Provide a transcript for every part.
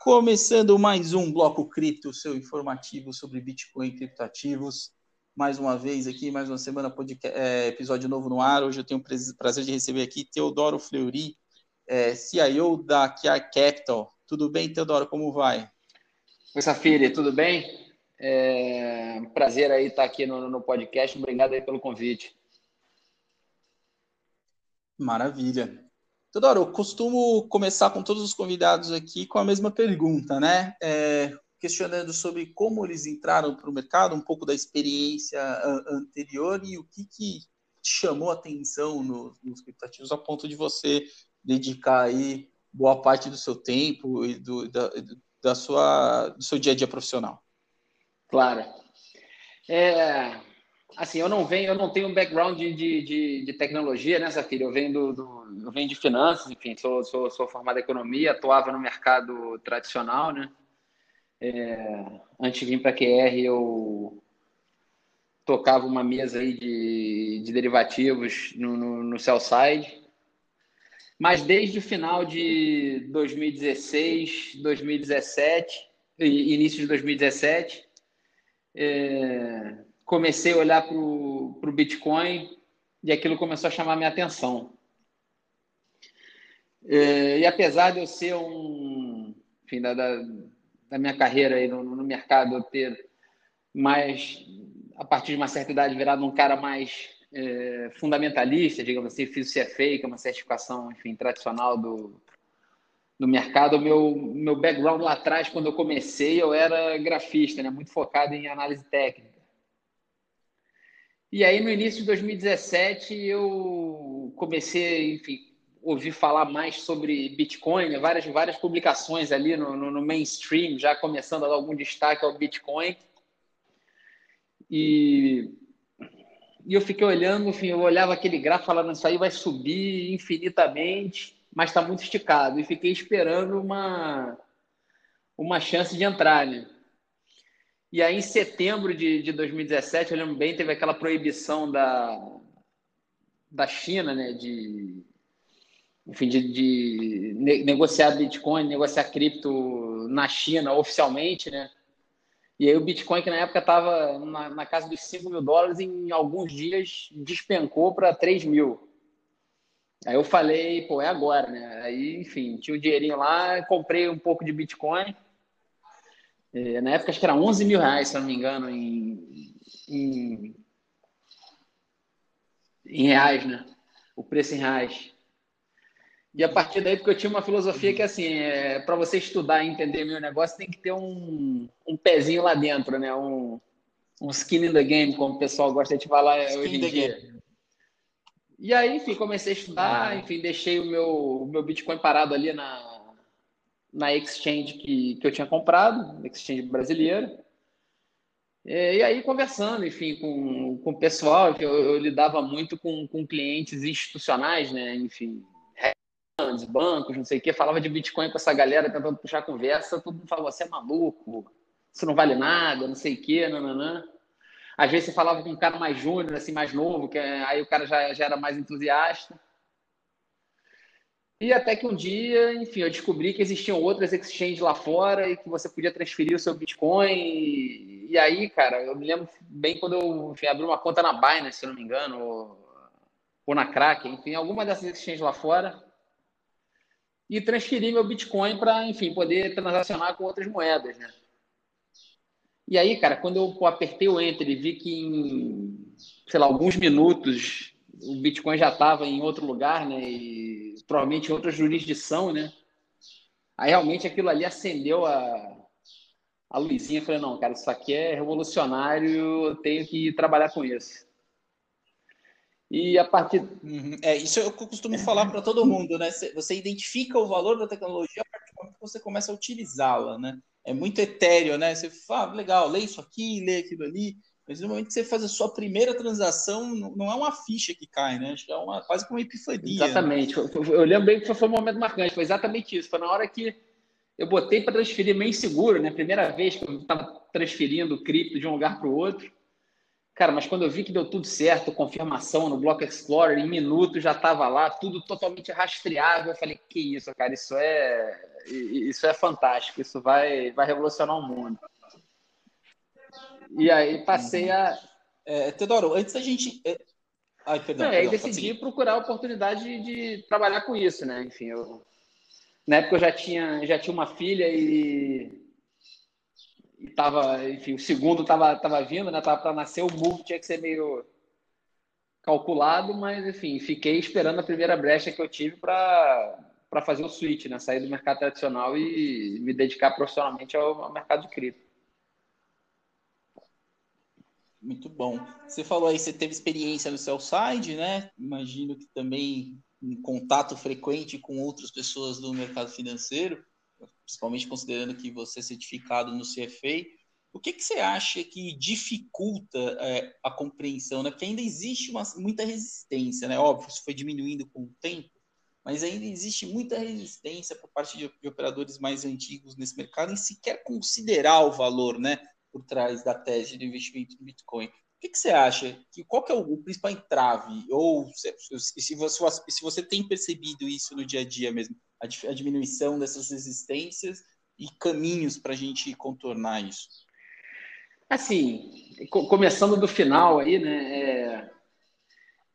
Começando mais um Bloco Cripto, seu informativo sobre Bitcoin e criptativos. Mais uma vez aqui, mais uma semana, podcast, é, episódio novo no ar. Hoje eu tenho o prazer de receber aqui Teodoro Fleury, é, CIO da Kia Capital. Tudo bem, Teodoro? Como vai? Oi, Safiri, tudo bem? É prazer aí estar aqui no, no podcast. Obrigado aí pelo convite. Maravilha. Teodoro, eu costumo começar com todos os convidados aqui com a mesma pergunta, né? É, questionando sobre como eles entraram para o mercado, um pouco da experiência anterior e o que, que chamou atenção no, nos criptativos a ponto de você dedicar aí boa parte do seu tempo e do, da, da sua, do seu dia a dia profissional. Claro. É, assim, eu não venho, eu não tenho um background de, de, de tecnologia, né, Safira? Eu venho do, do, eu venho de finanças, enfim, sou, sou, sou formado em economia, atuava no mercado tradicional, né? É, antes de vir para a QR, eu tocava uma mesa aí de, de derivativos no, no, no sell side. Mas desde o final de 2016, 2017, início de 2017, é, comecei a olhar para o Bitcoin e aquilo começou a chamar minha atenção. É, e apesar de eu ser um, enfim, da, da, da minha carreira aí no, no, mercado, eu ter mais, a partir de uma certa idade, virado um cara mais é, fundamentalista, digamos assim, fiz o CFA, que é uma certificação, enfim, tradicional do, do mercado. O meu, meu background lá atrás, quando eu comecei, eu era grafista, né, muito focado em análise técnica. E aí, no início de 2017, eu comecei, enfim, ouvir falar mais sobre Bitcoin, né? várias, várias publicações ali no, no, no, mainstream, já começando a dar algum destaque ao Bitcoin. E, e eu fiquei olhando, enfim, eu olhava aquele gráfico falando, isso aí vai subir infinitamente, mas está muito esticado. E fiquei esperando uma, uma chance de entrar, né? E aí, em setembro de, de 2017, eu lembro bem, teve aquela proibição da, da China, né, de, enfim, de, de negociar Bitcoin, negociar cripto na China oficialmente, né? E aí o Bitcoin, que na época estava na, na, casa dos 5 mil dólares, em alguns dias despencou para 3 mil. Aí eu falei, pô, é agora, né? Aí, enfim, tinha o um dinheirinho lá, comprei um pouco de Bitcoin é, na época acho que era 11 mil reais, se não me engano, em, em, em reais, né? O preço em reais. E a partir daí, porque eu tinha uma filosofia que, assim, é, para você estudar e entender meu negócio, tem que ter um, um pezinho lá dentro, né? Um, um skin in the game, como o pessoal gosta de falar skin hoje em dia. Game. E aí, enfim, comecei a estudar, enfim, deixei o meu, o meu Bitcoin parado ali na, na exchange que, que eu tinha comprado, exchange brasileira. É, e aí, conversando, enfim, com, com o pessoal, eu, eu, lidava muito com, com clientes institucionais, né? Enfim, bancos, não sei o quê, falava de Bitcoin com essa galera tentando puxar conversa, todo mundo falava, você é maluco, isso não vale nada, não sei o quê, nananã. Às vezes você falava com um cara mais júnior, assim, mais novo, que aí o cara já, já era mais entusiasta. E até que um dia, enfim, eu descobri que existiam outras exchanges lá fora e que você podia transferir o seu Bitcoin. E, e aí, cara, eu me lembro bem quando eu enfim, abri uma conta na Binance, se não me engano, ou, ou na Kraken, enfim, alguma dessas exchanges lá fora. E transferi meu Bitcoin para, enfim, poder transacionar com outras moedas, né? E aí, cara, quando eu apertei o Enter e vi que em, sei lá, alguns minutos o Bitcoin já estava em outro lugar, né? E provavelmente em outra jurisdição, né? Aí realmente aquilo ali acendeu a, a luzinha. Falei, não, cara, isso aqui é revolucionário, eu tenho que trabalhar com isso. E a partir. Uhum. É, isso eu costumo falar para todo mundo, né? Você identifica o valor da tecnologia a partir do momento que você começa a utilizá-la, né? É muito etéreo, né? Você fala, ah, legal, lê isso aqui, lê aquilo ali. Mas no momento que você faz a sua primeira transação, não é uma ficha que cai, né? É uma, quase como uma epifania. Exatamente. Né? Eu lembro bem que foi um momento marcante. Foi exatamente isso. Foi na hora que eu botei para transferir meio seguro, né? Primeira vez que eu estava transferindo cripto de um lugar para o outro. Cara, mas quando eu vi que deu tudo certo, confirmação no Block Explorer, em minutos já estava lá, tudo totalmente rastreável. Eu falei, que isso, cara, isso é, isso é fantástico, isso vai, vai revolucionar o mundo. E aí passei a. É, Teodoro, antes da gente. É, ai, perdão. Não, perdão aí decidi procurar a oportunidade de, de, trabalhar com isso, né? Enfim, eu... na época eu já tinha, já tinha uma filha e e tava, enfim, o segundo tava, tava vindo, né? Tava para nascer, o move tinha que ser meio calculado, mas enfim, fiquei esperando a primeira brecha que eu tive para para fazer o switch, né? Sair do mercado tradicional e me dedicar profissionalmente ao, ao mercado de cripto. Muito bom. Você falou aí, você teve experiência no seu side, né? Imagino que também em contato frequente com outras pessoas do mercado financeiro principalmente considerando que você é certificado no CFA, o que, que você acha que dificulta é, a compreensão? Né? Porque ainda existe uma, muita resistência, né? Óbvio, isso foi diminuindo com o tempo, mas ainda existe muita resistência por parte de, de operadores mais antigos nesse mercado em sequer considerar o valor né, por trás da tese de investimento em Bitcoin. O que, que você acha? Que, qual que é o, o principal entrave? Ou se, se, você, se você tem percebido isso no dia a dia mesmo? a, a diminuição dessas resistências e caminhos para a gente contornar isso? Assim, começando do final aí, né? É,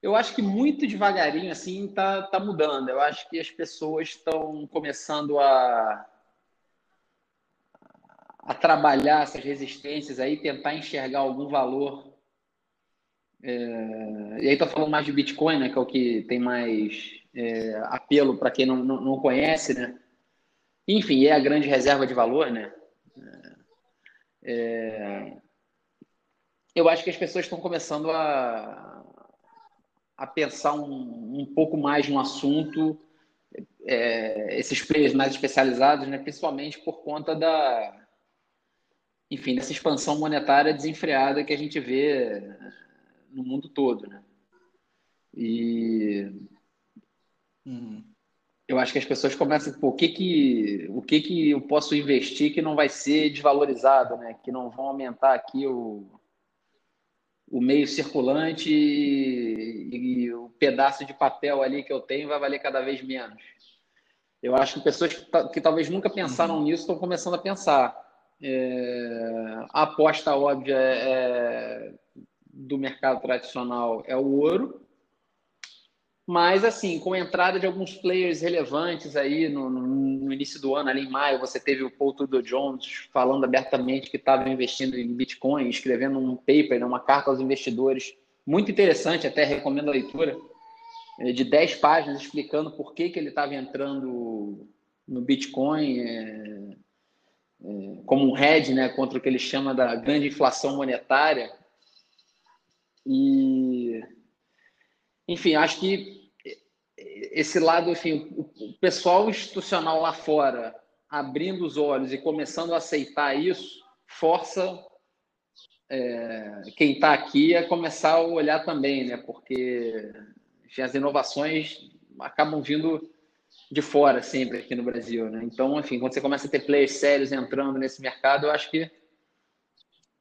eu acho que muito devagarinho assim tá, tá mudando. Eu acho que as pessoas estão começando a a trabalhar essas resistências aí, tentar enxergar algum valor. É, e aí tô falando mais de Bitcoin, né? Que é o que tem mais é, apelo para quem não, não, não, conhece, né? Enfim, é a grande reserva de valor, né? É, eu acho que as pessoas estão começando a, a pensar um, um pouco mais no assunto, é, esses players mais especializados, né? principalmente por conta da, enfim, dessa expansão monetária desenfreada que a gente vê no mundo todo, né? E Uhum. Eu acho que as pessoas começam, pô, o que que, o que que eu posso investir que não vai ser desvalorizado, né? Que não vão aumentar aqui o, o meio circulante e, e, o pedaço de papel ali que eu tenho vai valer cada vez menos. Eu acho que pessoas que, que talvez nunca pensaram uhum. nisso estão começando a pensar. É, a aposta óbvia é, é do mercado tradicional é o ouro, mas, assim, com a entrada de alguns players relevantes aí no, no, no início do ano, ali em maio, você teve o Paul Tudor Jones falando abertamente que estava investindo em Bitcoin, escrevendo um paper, né, uma carta aos investidores, muito interessante, até recomendo a leitura, é, de 10 páginas explicando por que, que ele estava entrando no Bitcoin é, como um hedge né, contra o que ele chama da grande inflação monetária. E enfim, acho que esse lado, enfim, o pessoal institucional lá fora abrindo os olhos e começando a aceitar isso, força é, quem está aqui a começar a olhar também, né? Porque enfim, as inovações acabam vindo de fora sempre aqui no Brasil, né? Então, enfim, quando você começa a ter players sérios entrando nesse mercado, eu acho que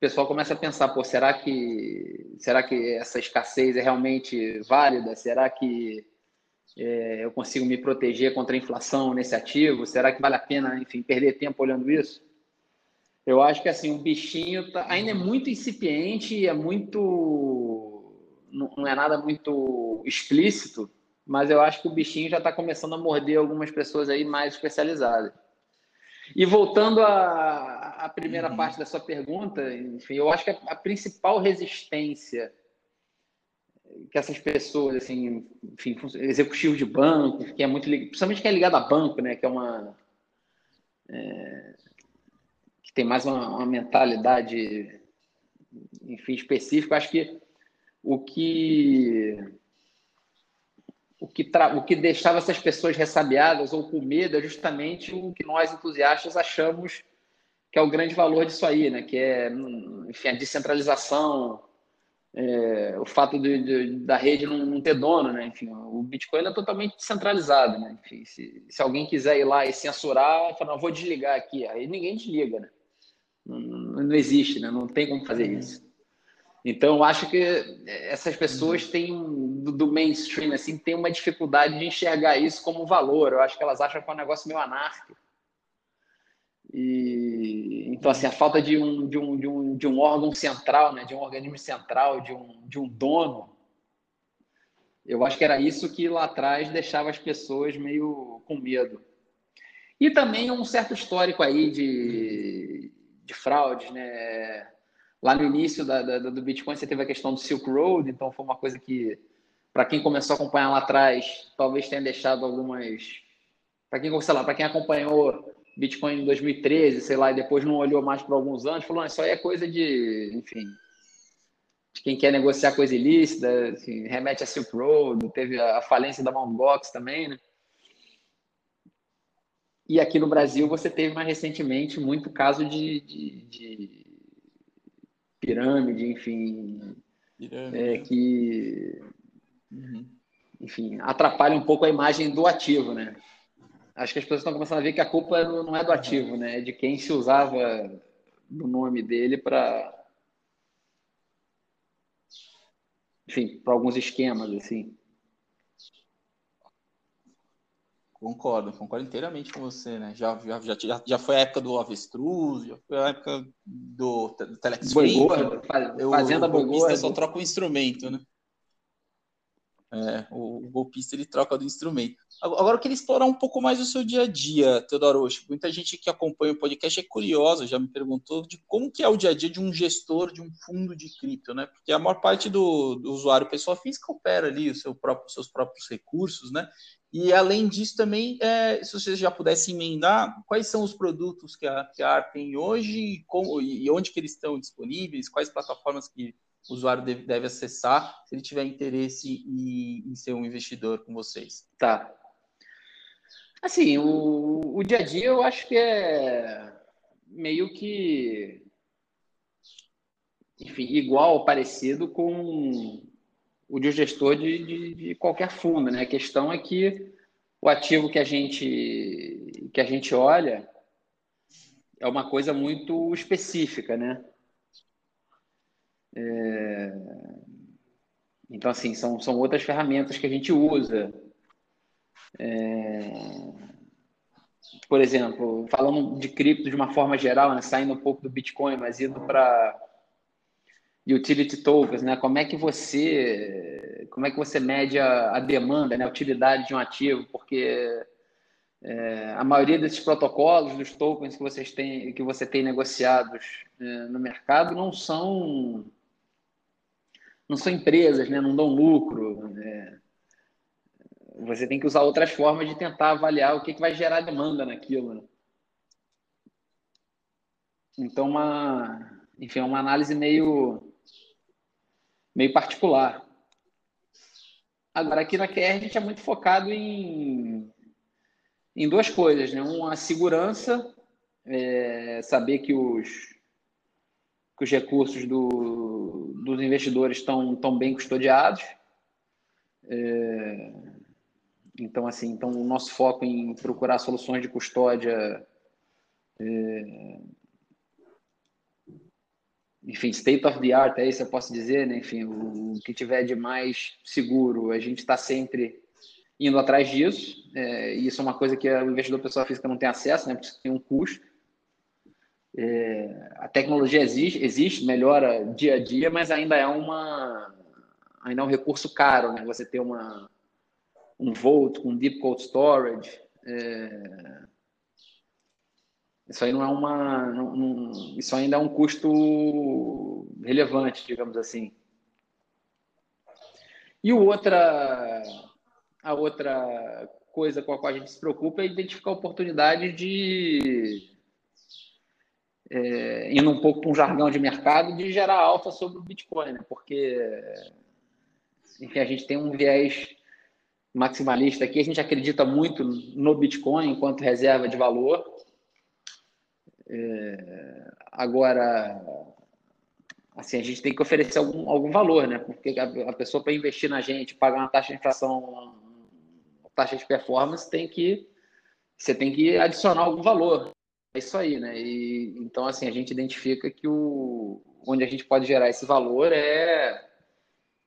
pessoal começa a pensar, pô, será que será que essa escassez é realmente válida? Será que é, eu consigo me proteger contra a inflação nesse ativo? Será que vale a pena, enfim, perder tempo olhando isso? Eu acho que assim o bichinho tá, ainda é muito incipiente, é muito não é nada muito explícito, mas eu acho que o bichinho já está começando a morder algumas pessoas aí mais especializadas. E voltando à, à primeira uhum. parte da sua pergunta, enfim, eu acho que a, a, principal resistência que essas pessoas, assim, enfim, executivo de banco, que é muito principalmente que é ligado a banco, né, que é uma é, que tem mais uma, uma mentalidade, enfim, específica, acho que o que o que, o que deixava essas pessoas ressabiadas ou com medo é justamente o que nós entusiastas achamos que é o grande valor disso aí, né? Que é, enfim, a descentralização, é, o fato de, de, da rede não, não, ter dono, né? Enfim, o Bitcoin é totalmente descentralizado, né? Enfim, se, se alguém quiser ir lá e censurar, fala, não, vou desligar aqui, aí ninguém desliga, né? Não, não, existe, né? Não tem como fazer isso. Então, eu acho que essas pessoas têm, do, do mainstream, assim, têm uma dificuldade de enxergar isso como valor. Eu acho que elas acham que é um negócio meio anárquico. E, então, assim, a falta de um, de um, de um, de um órgão central, né, de um organismo central, de um, de um dono, eu acho que era isso que lá atrás deixava as pessoas meio com medo. E também um certo histórico aí de, de fraudes, né? Lá no início da, da, do Bitcoin você teve a questão do Silk Road, então foi uma coisa que, para quem começou a acompanhar lá atrás, talvez tenha deixado algumas. Para quem, sei lá, para quem acompanhou Bitcoin em 2013, sei lá, e depois não olhou mais por alguns anos, falou: isso aí é coisa de, enfim, de quem quer negociar coisa ilícita, assim, remete a Silk Road, teve a falência da Mt. Também, né? E aqui no Brasil você teve mais recentemente muito caso de, de, de pirâmide, enfim, pirâmide. É, que uhum. enfim, atrapalha um pouco a imagem do ativo, né? Acho que as pessoas estão começando a ver que a culpa não é do ativo, né? É de quem se usava do nome dele para enfim, para alguns esquemas assim. Concordo, concordo inteiramente com você, né? Já, já, já, já foi a época do avestruz, já foi a época do, do Telex fazenda boi gordo. só troca o instrumento, né? É, o, o, golpista ele troca do instrumento. Agora eu queria explorar um pouco mais o seu dia a dia, Teodoro Muita gente que acompanha o podcast é curiosa, já me perguntou de como que é o dia a dia de um gestor de um fundo de cripto, né? Porque a maior parte do, do usuário pessoa física opera ali os seu próprio, seus próprios recursos, né? E além disso também, é, se você já pudesse emendar, quais são os produtos que a, que a AR tem hoje e, como, e onde que eles estão disponíveis, quais plataformas que o usuário deve, deve acessar se ele tiver interesse em, em, ser um investidor com vocês? Tá. Assim, o, o dia a dia eu acho que é meio que, enfim, igual, parecido com o de gestor de, de, de, qualquer fundo, né? A questão é que o ativo que a gente que a gente olha é uma coisa muito específica, né? É... Então, assim, são, são outras ferramentas que a gente usa. É... Por exemplo, falando de cripto de uma forma geral, né? saindo um pouco do Bitcoin, mas indo para utility tokens, né? Como é que você como é que você mede a, a demanda, né? a utilidade de um ativo? Porque é, a maioria desses protocolos, dos tokens que vocês têm, que você tem negociados é, no mercado, não são não são empresas, né? não dão lucro. Né? Você tem que usar outras formas de tentar avaliar o que, que vai gerar demanda naquilo. Né? Então, uma, enfim, é uma análise meio, meio particular. Agora, aqui na QR, a gente é muito focado em, em duas coisas. Né? Uma, a segurança, é, saber que os, que os recursos do, dos investidores estão, estão bem custodiados. É, então, assim, então o nosso foco em procurar soluções de custódia, é, enfim, state of the art, é isso eu posso dizer, né? Enfim, o, o que tiver de mais seguro, a gente está sempre indo atrás disso. É, e isso é uma coisa que o investidor pessoa física não tem acesso, né? Porque tem um custo. É, a tecnologia existe, existe, melhora dia a dia, mas ainda é uma ainda é um recurso caro, né? Você ter uma um Volt com Deep Cold Storage, é, isso aí não é uma, não, não, isso ainda é um custo relevante, digamos assim. E outra, a outra coisa com a qual a gente se preocupa é identificar oportunidades de é, indo um pouco para um jargão de mercado, de gerar alta sobre o Bitcoin, né? porque enfim, a gente tem um viés maximalista aqui, a gente acredita muito no Bitcoin enquanto reserva de valor. É, agora, assim, a gente tem que oferecer algum, algum valor, né? Porque a, a pessoa para investir na gente, pagar uma taxa de inflação, taxa de performance, tem que você tem que adicionar algum valor. É isso aí, né? E, então, assim, a gente identifica que o, onde a gente pode gerar esse valor é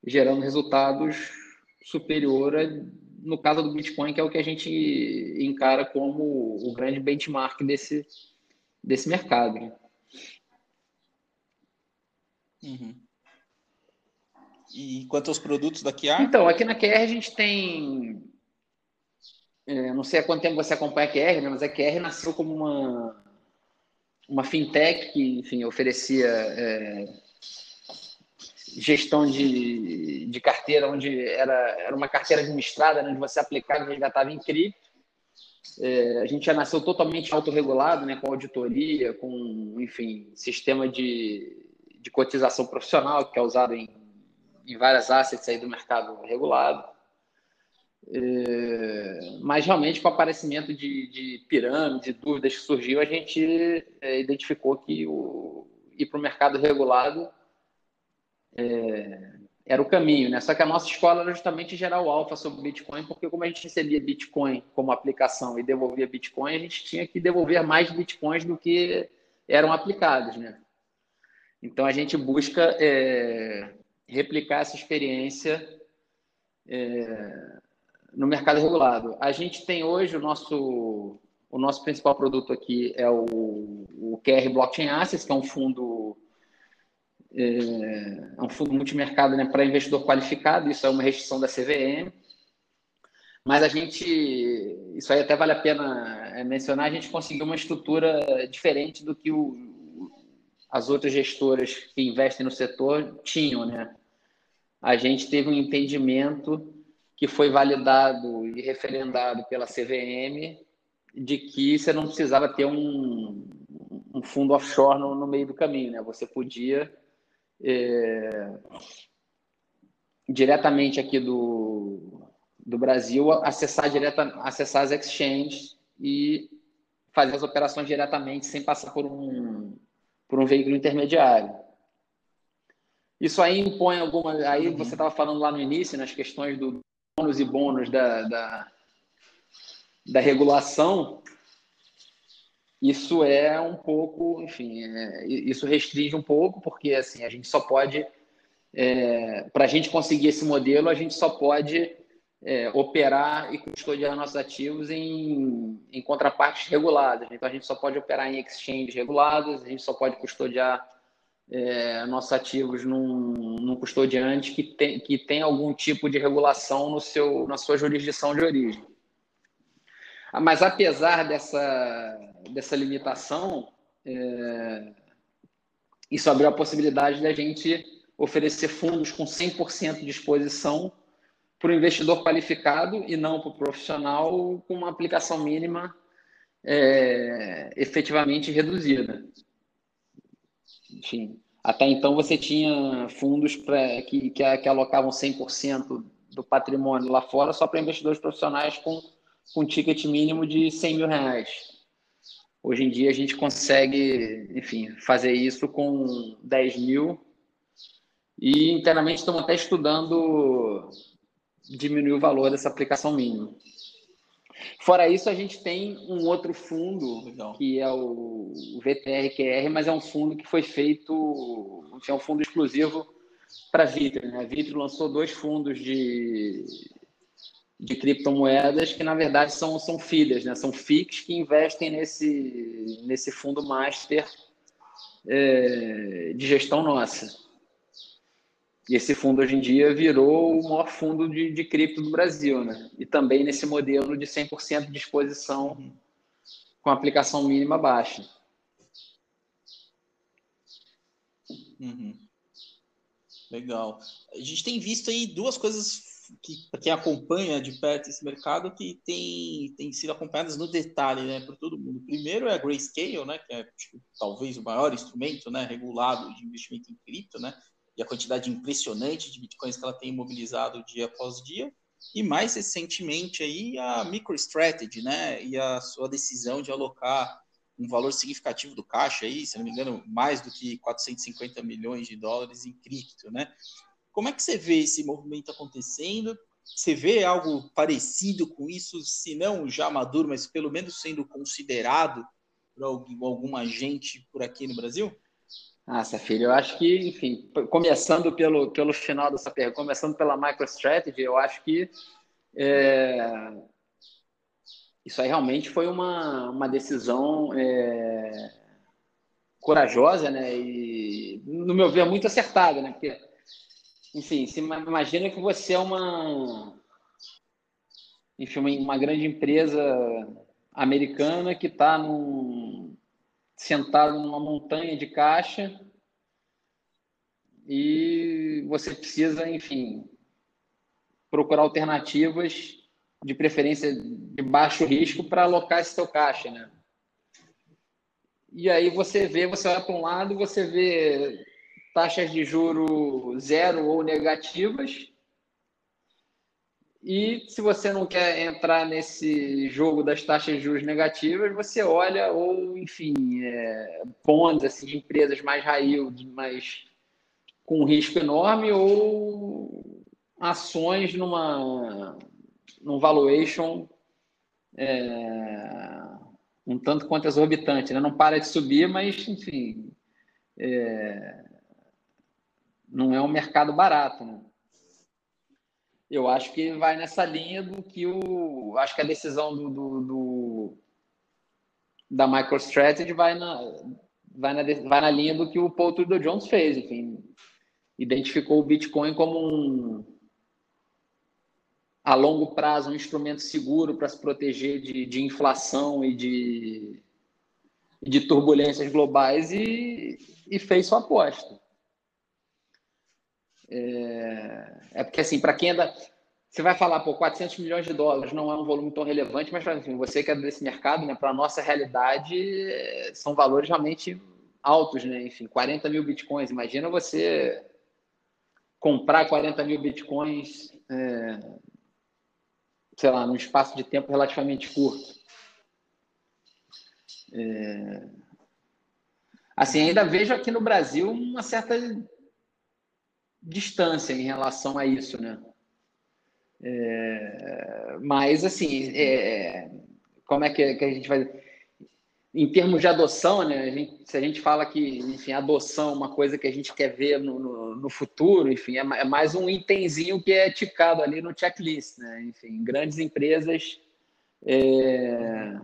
gerando resultados superior a, no caso do Bitcoin, que é o que a gente encara como o grande benchmark desse, desse mercado. Né? Uhum. E quanto aos produtos da QR? Então, aqui na QR a gente tem é, não sei há quanto tempo você acompanha a QR, né, mas a QR nasceu como uma, uma fintech que, enfim, oferecia é, gestão de, de carteira, onde era, era uma carteira administrada, né, onde você aplicava e resgatava em cripto. É, a gente já nasceu totalmente autorregulado, né, com auditoria, com, enfim, sistema de, de cotização profissional, que é usado em, em várias assets aí do mercado regulado. É, mas realmente, com o aparecimento de, de pirâmides e dúvidas que surgiu, a gente é, identificou que o, ir para o mercado regulado é, era o caminho. Né? Só que a nossa escola era justamente gerar o alfa sobre Bitcoin, porque como a gente recebia Bitcoin como aplicação e devolvia Bitcoin, a gente tinha que devolver mais Bitcoins do que eram aplicados. Né? Então, a gente busca é, replicar essa experiência é, no mercado regulado. A gente tem hoje o nosso, o nosso principal produto aqui é o, o QR Blockchain Assets, que é um fundo é, é um fundo multimercado né, para investidor qualificado, isso é uma restrição da CVM. Mas a gente, isso aí até vale a pena é, mencionar, a gente conseguiu uma estrutura diferente do que o, as outras gestoras que investem no setor tinham, né? A gente teve um entendimento que foi validado e referendado pela CVM de que você não precisava ter um, um fundo offshore no, no, meio do caminho, né? Você podia é, diretamente aqui do, do Brasil acessar direta, acessar as exchanges e fazer as operações diretamente sem passar por um por um veículo intermediário. Isso aí impõe alguma. Aí uhum. você estava falando lá no início, nas questões do ônus e bônus da, da, da regulação, isso é um pouco, enfim, é, isso restringe um pouco, porque assim, a gente só pode, é, para a gente conseguir esse modelo, a gente só pode é, operar e custodiar nossos ativos em, em contrapartes reguladas. Então, a gente só pode operar em exchanges regulados, a gente só pode custodiar é, nossos ativos num, num custodiante que tem, que tem algum tipo de regulação no seu, na sua jurisdição de origem. Ah, mas apesar dessa, dessa limitação, é, isso abriu a possibilidade da gente oferecer fundos com 100% de exposição para o investidor qualificado e não para o profissional com uma aplicação mínima é, efetivamente reduzida enfim, até então você tinha fundos pra, que, que, que alocavam 100% do patrimônio lá fora só para investidores profissionais com, com ticket mínimo de 100 mil reais. Hoje em dia a gente consegue, enfim, fazer isso com 10 mil e internamente estamos até estudando diminuir o valor dessa aplicação mínima. Fora isso, a gente tem um outro fundo, Legal. que é o VTRQR, mas é um fundo que foi feito, é um fundo exclusivo para a Vitro. Né? A Vitro lançou dois fundos de, de criptomoedas que, na verdade, são, são filhas, né? são FICs que investem nesse, nesse fundo master é, de gestão nossa. E esse fundo hoje em dia virou o maior fundo de, de cripto do Brasil, né? E também nesse modelo de 100% de exposição com aplicação mínima baixa. Uhum. Legal. A gente tem visto aí duas coisas que, quem acompanha de perto esse mercado, que tem, tem sido acompanhadas no detalhe, né, por todo mundo. Primeiro é a Grayscale, né, que é tipo, talvez o maior instrumento, né, regulado de investimento em cripto, né, e a quantidade impressionante de bitcoins que ela tem imobilizado dia após dia. E mais recentemente aí a MicroStrategy, né? E a sua decisão de alocar um valor significativo do caixa aí, se não me engano, mais do que 450 milhões de dólares em cripto, né? Como é que você vê esse movimento acontecendo? Você vê algo parecido com isso, se não já maduro, mas pelo menos sendo considerado por algum agente por aqui no Brasil? Ah, filho, eu acho que, enfim, começando pelo, pelo final dessa pergunta, começando pela MicroStrategy, eu acho que é, isso aí realmente foi uma, uma decisão é, corajosa, né? E, no meu ver, muito acertada, né? Porque, enfim, se imagina que você é uma, enfim, uma, uma grande empresa americana que está num sentado numa montanha de caixa e você precisa, enfim, procurar alternativas de preferência de baixo risco para alocar esse seu caixa, né? E aí você vê, você olha para um lado, você vê taxas de juro zero ou negativas e se você não quer entrar nesse jogo das taxas de juros negativas, você olha, ou, enfim, é, bonds assim, empresas mais high mas com risco enorme, ou ações numa num valuation é, um tanto quanto exorbitante. Né? Não para de subir, mas, enfim, é, não é um mercado barato. Né? Eu acho que vai nessa linha do que o. Acho que a decisão do, do, do da MicroStrategy vai na, vai, na, vai na linha do que o Paul Tudor Jones fez. Enfim, identificou o Bitcoin como um. A longo prazo, um instrumento seguro para se proteger de, de inflação e de, de turbulências globais e, e fez sua aposta. É, é porque, assim, para quem ainda. Você vai falar, pô, 400 milhões de dólares não é um volume tão relevante, mas, enfim, você que é desse mercado, né, para a nossa realidade, são valores realmente altos, né? Enfim, 40 mil bitcoins. Imagina você comprar 40 mil bitcoins, é, sei lá, num espaço de tempo relativamente curto. É, assim, ainda vejo aqui no Brasil uma certa distância em relação a isso, né? É, mas, assim, é, como é que, que, a gente vai... Em termos de adoção, né? A gente, se a gente fala que, enfim, adoção é uma coisa que a gente quer ver no, no, no futuro, enfim, é, é, mais um itemzinho que é ticado ali no checklist, né? Enfim, grandes empresas... É,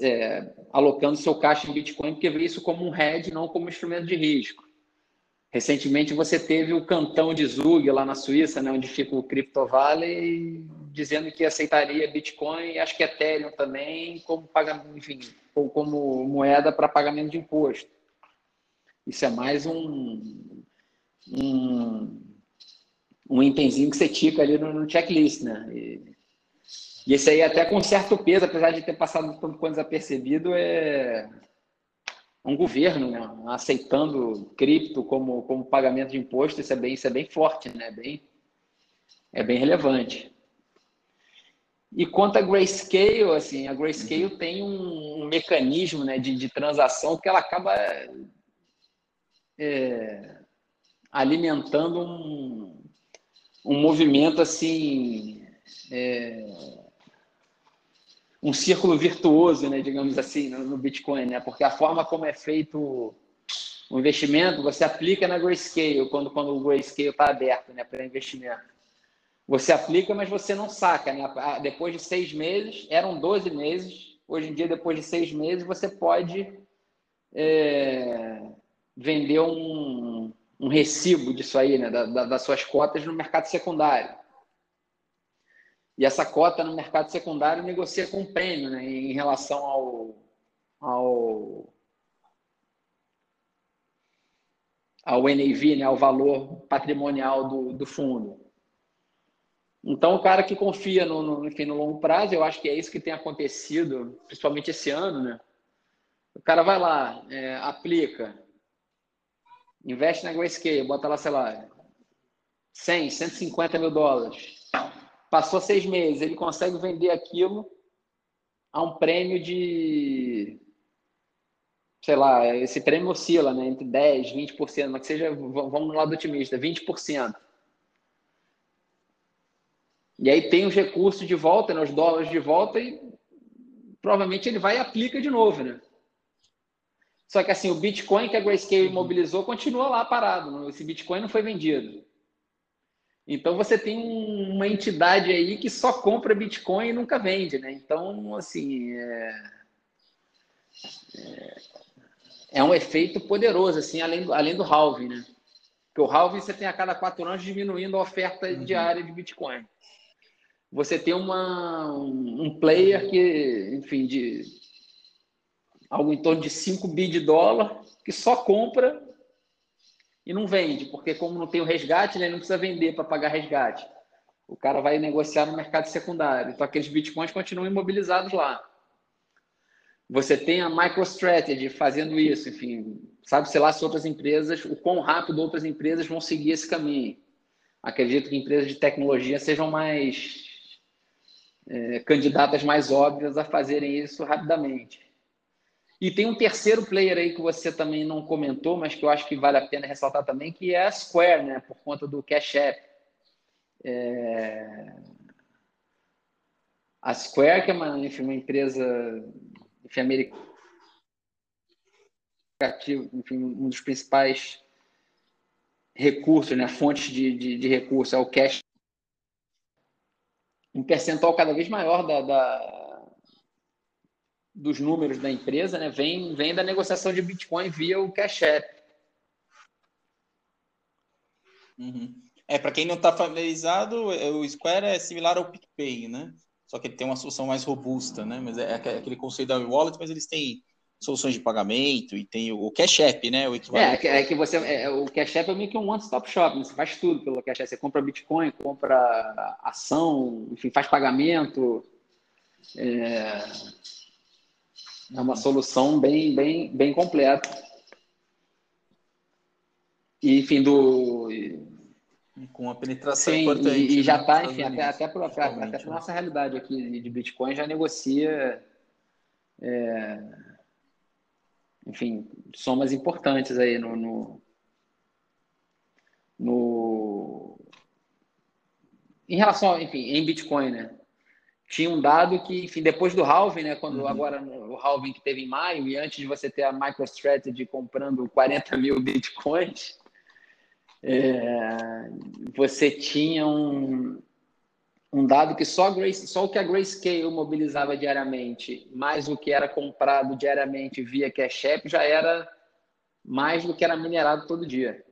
é, alocando seu caixa em Bitcoin, porque vê isso como um hedge, não como instrumento de risco. Recentemente você teve o cantão de Zug lá na Suíça, né, onde fica o Crypto Valley, dizendo que aceitaria Bitcoin e acho que Ethereum também como pagamento, enfim, como moeda para pagamento de imposto. Isso é mais um um, um itemzinho que você tica ali no, no checklist, né? E, e esse aí até com certo peso, apesar de ter passado tanto quanto desapercebido, é um governo né, aceitando cripto como, como pagamento de imposto, isso é bem, isso é bem forte, né? bem, é bem relevante. E quanto a Grayscale, assim, a Grayscale uhum. tem um, um, mecanismo né, de, de transação que ela acaba é, alimentando um, um movimento assim é, um círculo virtuoso, né, digamos assim, no, Bitcoin, né? Porque a forma como é feito o investimento, você aplica na Grayscale, quando, quando o Grayscale está aberto né, para investimento. Você aplica, mas você não saca. Né? Depois de seis meses, eram 12 meses, hoje em dia, depois de seis meses, você pode é, vender um, um recibo disso aí, né, da, da, das suas cotas no mercado secundário. E essa cota no mercado secundário negocia com prêmio né, em relação ao, ao, ao NAV, né, ao valor patrimonial do, do fundo. Então, o cara que confia no, no, enfim, no longo prazo, eu acho que é isso que tem acontecido, principalmente esse ano, né? O cara vai lá, é, aplica, investe na Grayscale, bota lá, sei lá, 100, 150 mil dólares Passou seis meses, ele consegue vender aquilo a um prêmio de. Sei lá, esse prêmio oscila né, entre 10%, 20%, mas que seja, vamos no lado otimista, 20%. E aí tem os recursos de volta, né, os dólares de volta, e provavelmente ele vai e aplica de novo, né? Só que assim, o Bitcoin que a Grayscale uhum. imobilizou continua lá parado. Esse Bitcoin não foi vendido. Então você tem uma entidade aí que só compra Bitcoin e nunca vende, né? Então, assim, é, é, é um efeito poderoso, assim, além do, além do halving, né? Porque o halving você tem a cada quatro anos diminuindo a oferta uhum. diária de Bitcoin. Você tem uma, um player que, enfim, de algo em torno de 5 bi de dólar, que só compra e não vende, porque como não tem o resgate, né, ele não precisa vender para pagar resgate. O cara vai negociar no mercado secundário. Então aqueles bitcoins continuam imobilizados lá. Você tem a MicroStrategy fazendo isso, enfim, sabe-se lá se outras empresas, o quão rápido outras empresas vão seguir esse caminho. Acredito que empresas de tecnologia sejam mais é, candidatas mais óbvias a fazerem isso rapidamente. E tem um terceiro player aí que você também não comentou, mas que eu acho que vale a pena ressaltar também, que é a Square, né? Por conta do Cash App. É... A Square, que é uma, enfim, uma empresa enfim, americana, enfim, um dos principais recursos, né? fontes de, de, de recursos, é o cash. Um percentual cada vez maior da, da dos números da empresa, né, vem, vem da negociação de Bitcoin via o Cash App. Uhum. É, para quem não está familiarizado, é, o Square é similar ao PicPay, né? Só que ele tem uma solução mais robusta, né? Mas é, é aquele conceito da wallet, mas eles têm soluções de pagamento e tem o Cash App, né? O equivalente. É, é que você, é, o Cash App é meio que um one-stop shop, né? você faz tudo pelo Cash App. Você compra Bitcoin, compra ação, enfim, faz pagamento. É é uma solução bem, bem, bem completa. E, enfim, do. Com uma penetração Sim, importante. E, e já está, né? enfim, até, até para a né? nossa realidade aqui de Bitcoin já negocia. É, enfim, somas importantes aí no, no, no, em relação, enfim, em Bitcoin, né? Tinha um dado que, enfim, depois do halving, né, quando uhum. agora o halving que teve em maio e antes de você ter a MicroStrategy comprando 40 mil bitcoins, é, você tinha um, um dado que só, Grace, só o que a Grayscale mobilizava diariamente, mais o que era comprado diariamente via Cash App, já era mais do que era minerado todo dia.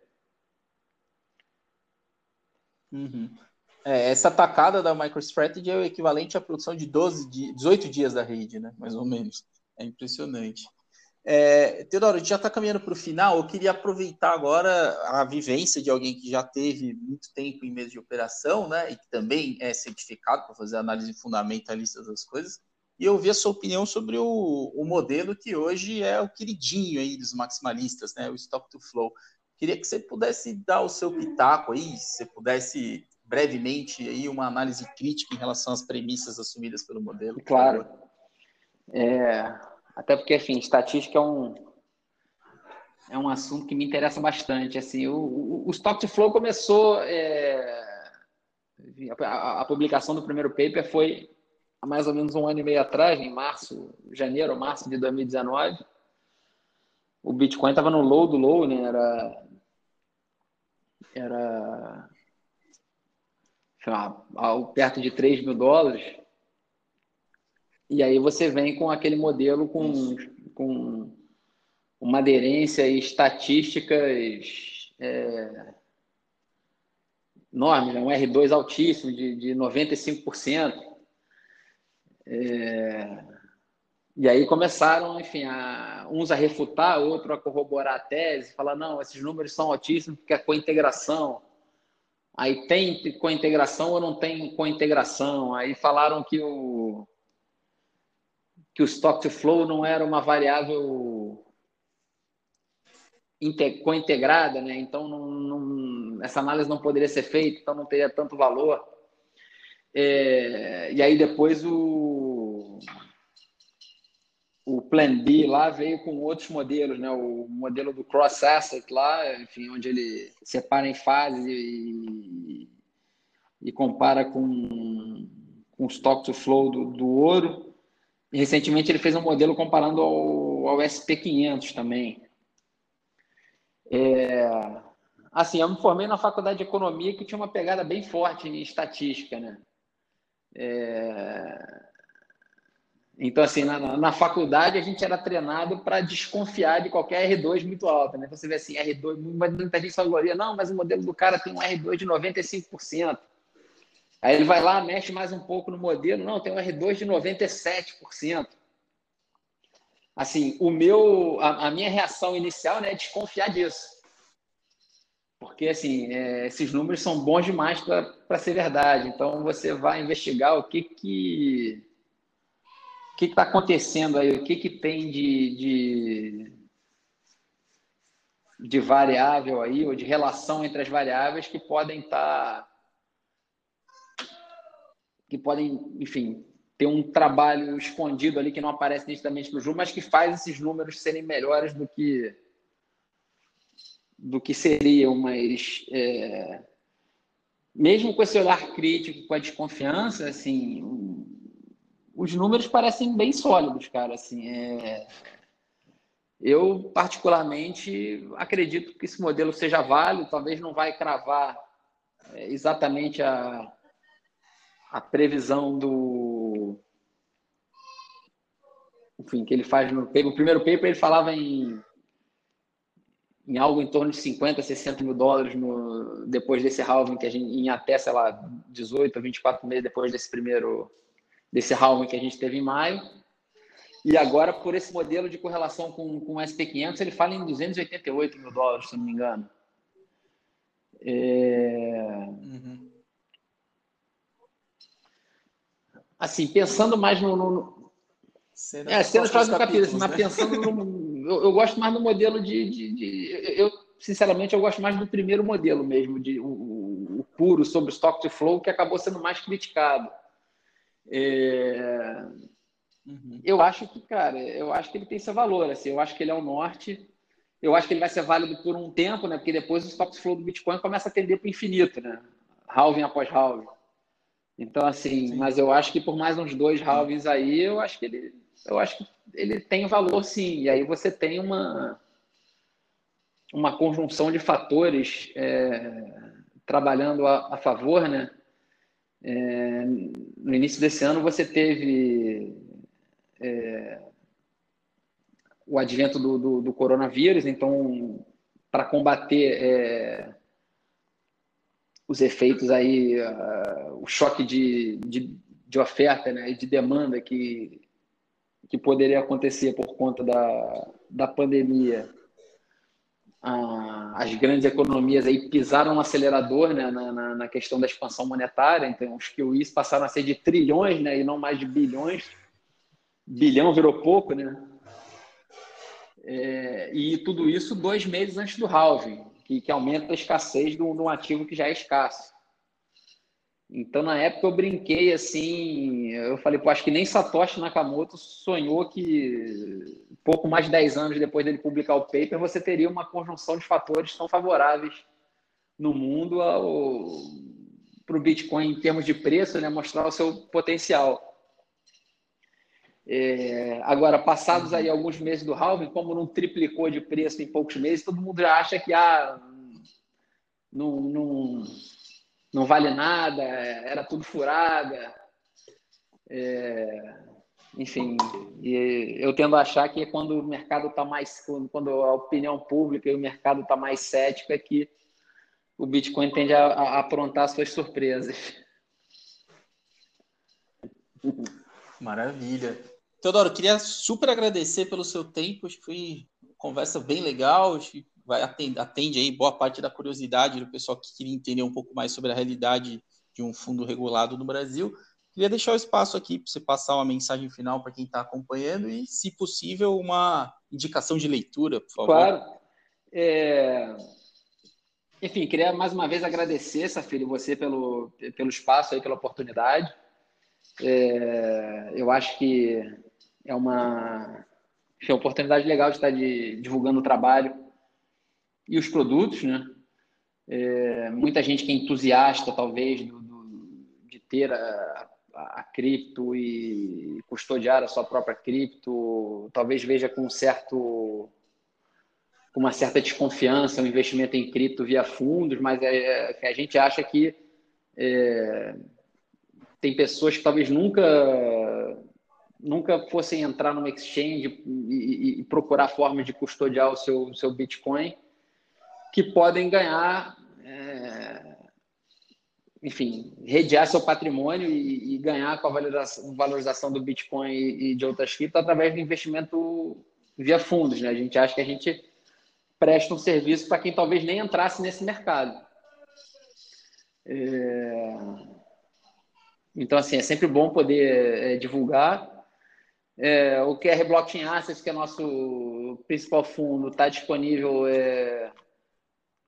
Uhum. É, essa tacada da MicroStrategy é o equivalente à produção de 12, 18 dias da rede, né? Mais ou menos. É impressionante. É, Teodoro, a gente já está caminhando para o final. Eu queria aproveitar agora a vivência de alguém que já teve muito tempo em mesa de operação, né? E que também é certificado para fazer análise fundamentalista das coisas. E ouvir a sua opinião sobre o, o modelo que hoje é o queridinho aí dos maximalistas, né? O Stock to Flow. Queria que você pudesse dar o seu pitaco aí, se você pudesse brevemente aí uma análise crítica em relação às premissas assumidas pelo modelo? Claro. É, até porque, enfim, estatística é um, é um assunto que me interessa bastante. Assim, o, o, o Stock to Flow começou. É, a, a, publicação do primeiro paper foi há mais ou menos um ano e meio atrás, em março, janeiro ou março de 2019. O Bitcoin estava no low do low, né? Era, era lá, perto de 3 mil dólares. E aí você vem com aquele modelo com, com uma aderência e estatísticas é, enormes, né? um R2 altíssimo de, de 95%. É, e aí começaram, enfim, a, uns a refutar, outros a corroborar a tese, falar, não, esses números são altíssimos porque é com integração. Aí tem com integração ou não tem com integração? Aí falaram que o que o stock to flow não era uma variável co-integrada, né? Então não, não, essa análise não poderia ser feita, então não teria tanto valor. É, e aí depois o o Plan B lá veio com outros modelos, né? O modelo do Cross Asset lá, enfim, onde ele separa em fases e, e compara com, com o stock to flow do, do ouro. recentemente ele fez um modelo comparando ao, ao SP500 também. É, assim, eu me formei na faculdade de economia que tinha uma pegada bem forte em estatística, né? É, então, assim, na, na, faculdade a gente era treinado para desconfiar de qualquer R2 muito alta, né? Você vê assim, R2, muita gente falaria, não, mas o modelo do cara tem um R2 de 95%. Aí ele vai lá, mexe mais um pouco no modelo, não, tem um R2 de 97%. Assim, o meu, a, a minha reação inicial né, é desconfiar disso. Porque, assim, é, esses números são bons demais para ser verdade. Então, você vai investigar o que que o que está acontecendo aí? O que, que tem de, de, de, variável aí, ou de relação entre as variáveis que podem estar. Tá, que podem, enfim, ter um trabalho escondido ali que não aparece nitidamente no jogo, mas que faz esses números serem melhores do que do que seriam, mas é, mesmo com esse olhar crítico, com a desconfiança, assim, os números parecem bem sólidos, cara. Assim, é... Eu, particularmente, acredito que esse modelo seja válido, talvez não vai cravar é, exatamente a, a previsão do. Enfim, que ele faz no primeiro paper ele falava em, em algo em torno de 50, 60 mil dólares no, depois desse halving, que a gente, em até, sei lá, 18 ou 24 meses depois desse primeiro desse halving que a gente teve em maio. E agora, por esse modelo de correlação com, com o SP500, ele fala em 288 mil dólares, se não me engano. É... Uhum. Assim, pensando mais no. no... Cena é, cenas faz um capítulo, assim, né? mas pensando no. Eu, eu, gosto mais do modelo de, de, de, Eu, sinceramente, eu gosto mais do primeiro modelo mesmo, de, o, o puro sobre o stock to flow, que acabou sendo mais criticado. É... Uhum. Eu acho que, cara, eu acho que ele tem seu valor. Assim, eu acho que ele é o norte. Eu acho que ele vai ser válido por um tempo, né? Porque depois o stock flow do Bitcoin começa a tender para o infinito, né? Halving após halving. Então, assim, sim. mas eu acho que por mais uns dois halvings aí, eu acho que ele, eu acho que ele tem valor, sim. E aí você tem uma uma conjunção de fatores é, trabalhando a, a favor, né? É, no início desse ano você teve é, o advento do, do, do, coronavírus, então para combater é, os efeitos aí, uh, o choque de, de, de oferta né, e de demanda que, que poderia acontecer por conta da, da pandemia as grandes economias aí pisaram no acelerador né, na, na, na, questão da expansão monetária, então os QIs passaram a ser de trilhões né, e não mais de bilhões. Bilhão virou pouco, né? É, e tudo isso dois meses antes do halving, que, que aumenta a escassez de um ativo que já é escasso. Então, na época, eu brinquei assim. Eu falei, pô, acho que nem Satoshi Nakamoto sonhou que pouco mais de 10 anos depois dele publicar o paper, você teria uma conjunção de fatores tão favoráveis no mundo para o Bitcoin em termos de preço, né, mostrar o seu potencial. É, agora, passados aí alguns meses do halving, como não triplicou de preço em poucos meses, todo mundo já acha que ah, não, não, não vale nada, era tudo furada. É, enfim, eu tendo a achar que quando o mercado está mais, quando a opinião pública e o mercado está mais cético, é que o Bitcoin tende a, a aprontar suas surpresas. Maravilha. Teodoro, queria super agradecer pelo seu tempo, acho que foi uma conversa bem legal, acho que vai atende, atende aí boa parte da curiosidade do pessoal que queria entender um pouco mais sobre a realidade de um fundo regulado no Brasil. Queria deixar o espaço aqui para você passar uma mensagem final para quem está acompanhando e, se possível, uma indicação de leitura, por favor. Claro. É... Enfim, queria mais uma vez agradecer, Safiri, você pelo, pelo espaço aí, pela oportunidade. É... Eu acho que é uma, é uma oportunidade legal de estar de, divulgando o trabalho e os produtos, né? É... muita gente que é entusiasta, talvez, do, do, de ter a, a, cripto e custodiar a sua própria cripto, talvez veja com um certo com uma certa desconfiança o investimento em cripto via fundos, mas é, é, a gente acha que é, tem pessoas que talvez nunca nunca fossem entrar numa exchange e, e, e procurar formas de custodiar o seu, seu Bitcoin que podem ganhar, é, enfim, redear seu patrimônio e, e, ganhar com a valorização, valorização do Bitcoin e, de outras criptos através do investimento via fundos. Né? A gente acha que a gente presta um serviço para quem talvez nem entrasse nesse mercado. É... Então, assim, é sempre bom poder é, divulgar. É, o QR Blockchain Assets, que é nosso principal fundo, está disponível é,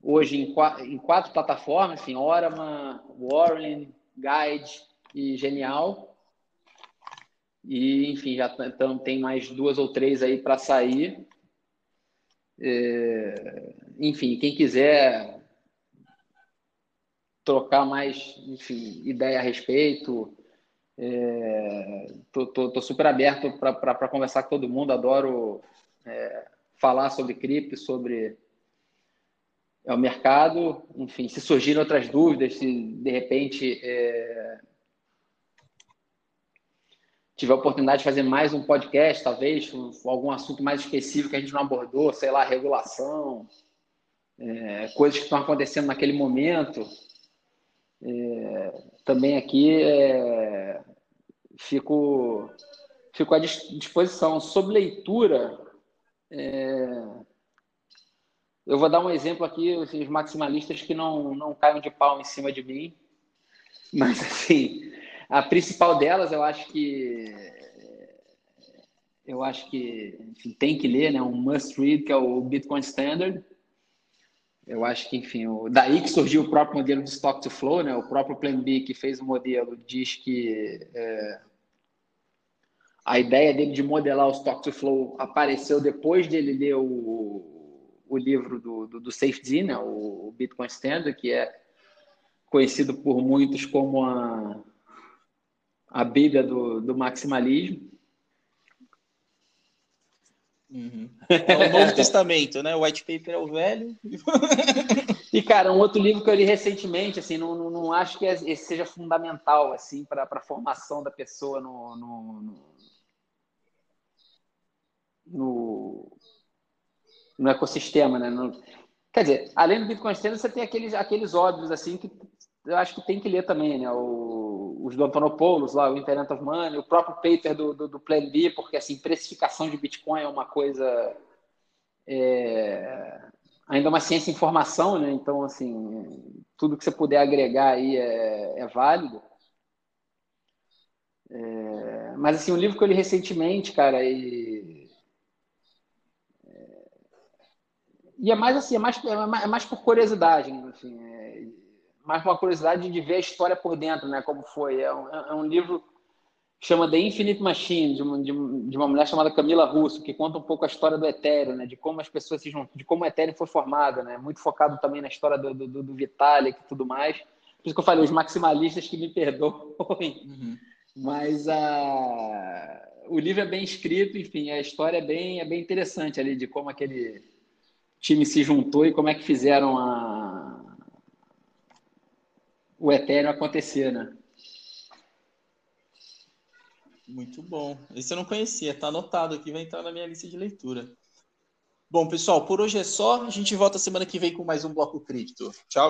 hoje em quatro, em quatro plataformas, assim, Orama, Warren, Guide e Genial. E, enfim, já então, tem mais duas ou três aí para sair. É, enfim, quem quiser trocar mais enfim, ideia a respeito, estou é, super aberto para conversar com todo mundo, adoro é, falar sobre cripto, sobre é, o mercado, enfim, se surgirem outras dúvidas, se de repente é, tiver a oportunidade de fazer mais um podcast, talvez, algum assunto mais específico que a gente não abordou, sei lá, regulação, é, coisas que estão acontecendo naquele momento, é, também aqui é, fico, fico à disposição. Sobre leitura, é, eu vou dar um exemplo aqui, os maximalistas que não, não caiam de pau em cima de mim, mas assim a principal delas, eu acho que eu acho que enfim, tem que ler, né? Um must read que é o Bitcoin Standard. Eu acho que, enfim, o, daí que surgiu o próprio modelo de Stock to Flow, né? O próprio Plan B que fez o modelo diz que é, a ideia dele de modelar o Stock to Flow apareceu depois de ele ler o, o livro do, do, do Safety, né? O, o Bitcoin Standard, que é conhecido por muitos como a a Bíblia do, do maximalismo. Uhum. É o Novo Testamento, né? O White Paper é o velho. e, cara, um outro livro que eu li recentemente, assim, não, não, não acho que esse seja fundamental, assim, para a formação da pessoa no, no, no, no ecossistema, né? No, quer dizer, além do Bitcoin Standard, você tem aqueles, aqueles óbvios, assim, que eu acho que tem que ler também, né? O, os do Antonopoulos, lá, o Internet of Money, o próprio paper do, do, do Plan B, porque assim, precificação de Bitcoin é uma coisa é, ainda uma ciência informação, né? Então, assim, tudo que você puder agregar aí é, é válido. É, mas assim, um livro que eu li recentemente, cara, e, é, e é mais assim, é mais, é mais por curiosidade? Assim, é, mais uma curiosidade de ver a história por dentro, né? Como foi. É um, é um livro que chama The Infinite Machine, de uma, de uma mulher chamada Camila Russo, que conta um pouco a história do Ethereum, né? De como as pessoas se juntam, de como o Ethereum foi formado, né? Muito focado também na história do, do, do Vitalik e tudo mais. Por isso que eu falei, os maximalistas que me perdoem. Uhum. Mas a... o livro é bem escrito, enfim, a história é bem, é bem interessante ali de como aquele time se juntou e como é que fizeram a o Ethereum acontecer, né? Muito bom. Esse eu não conhecia, tá anotado aqui, vai entrar na minha lista de leitura. Bom, pessoal, por hoje é só. A gente volta semana que vem com mais um Bloco Cripto. Tchau.